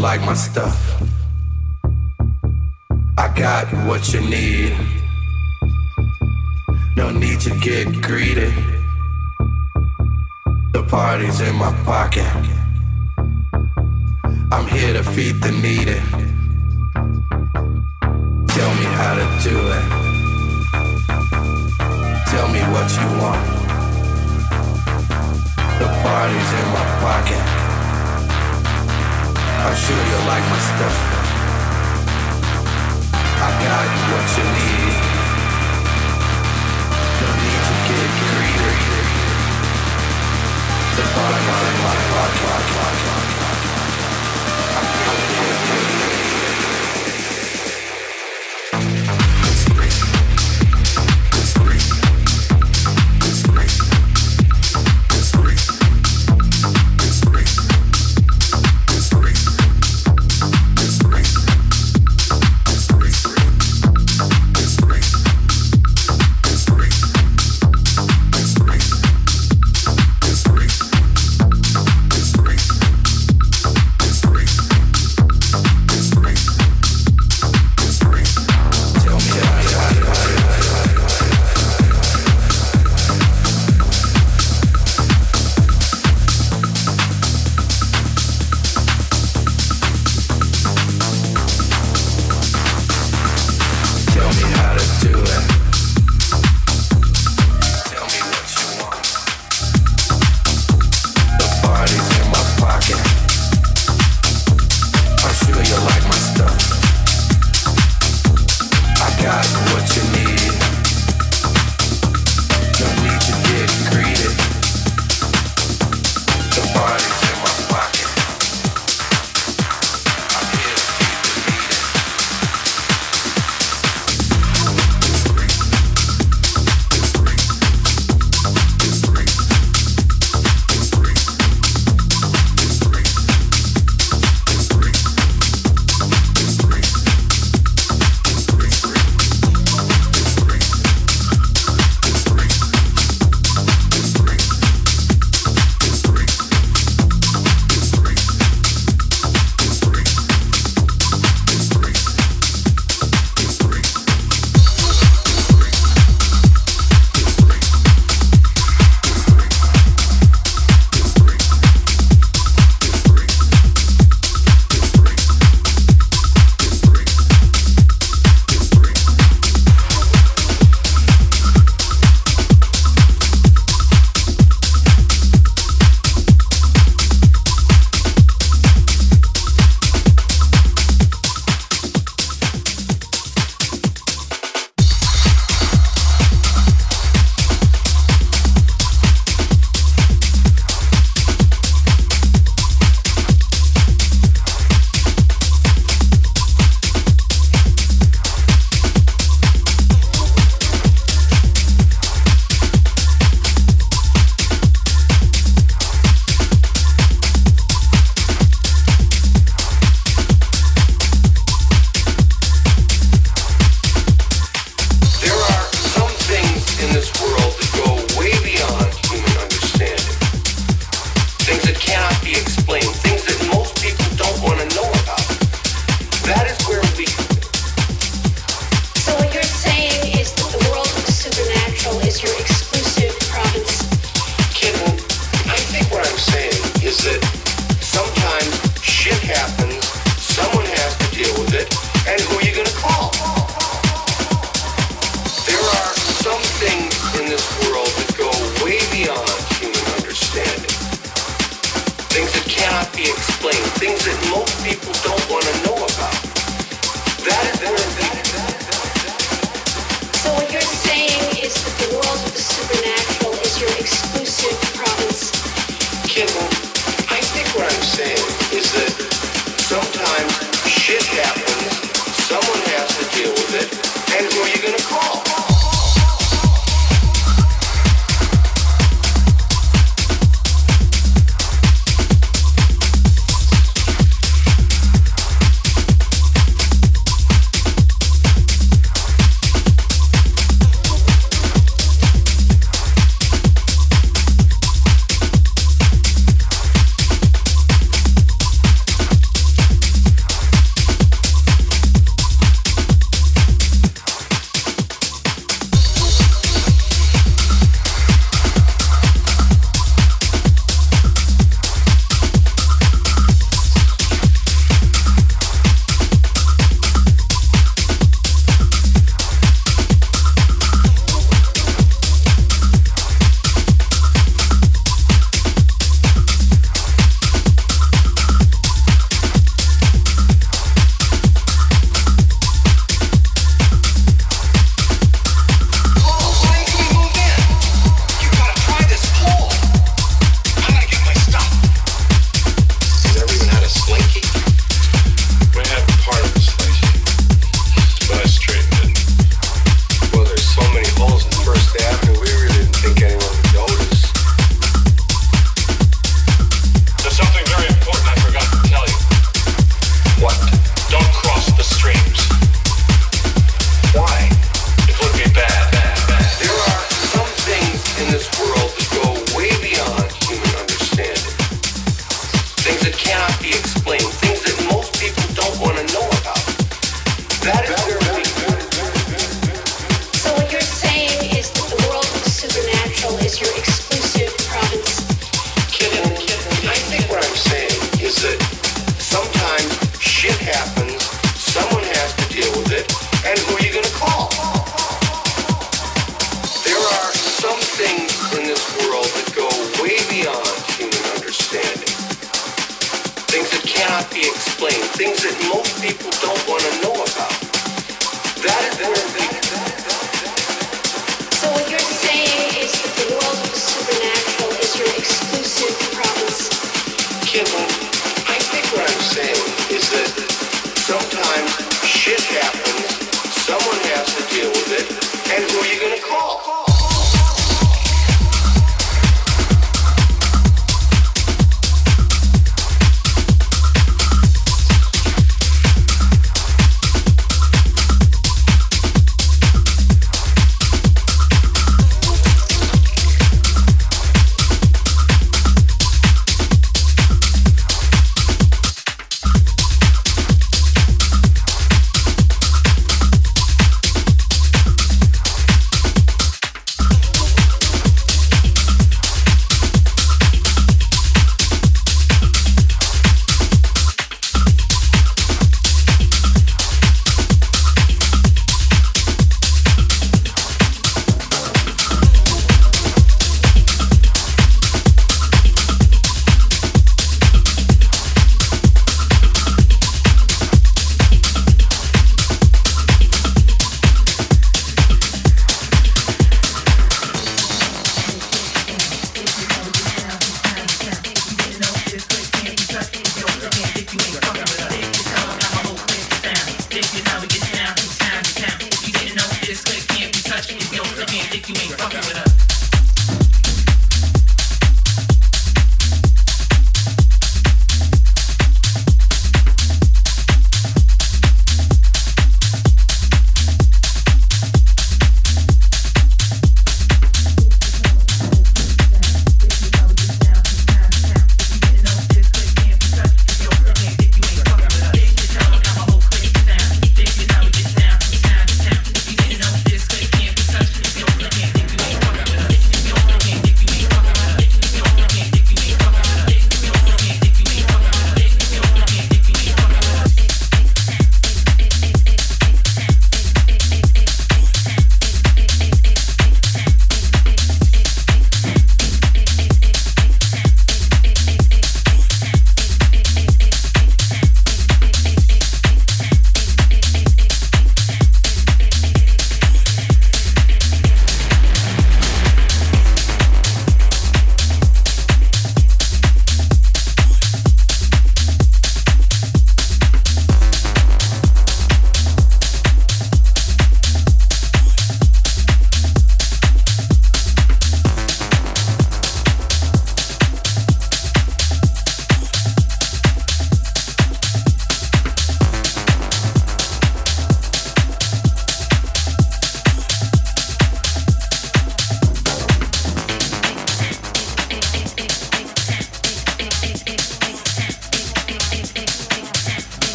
like my stuff. I got what you need. No need to get greedy. The party's in my pocket. I'm here to feed the needy. Tell me how to do it. Tell me what you want. The party's in my pocket sure you like my stuff. I got you what you need. No need to get greedy. The bottom of my heart, heart, heart, heart, heart, heart. I.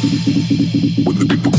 When the people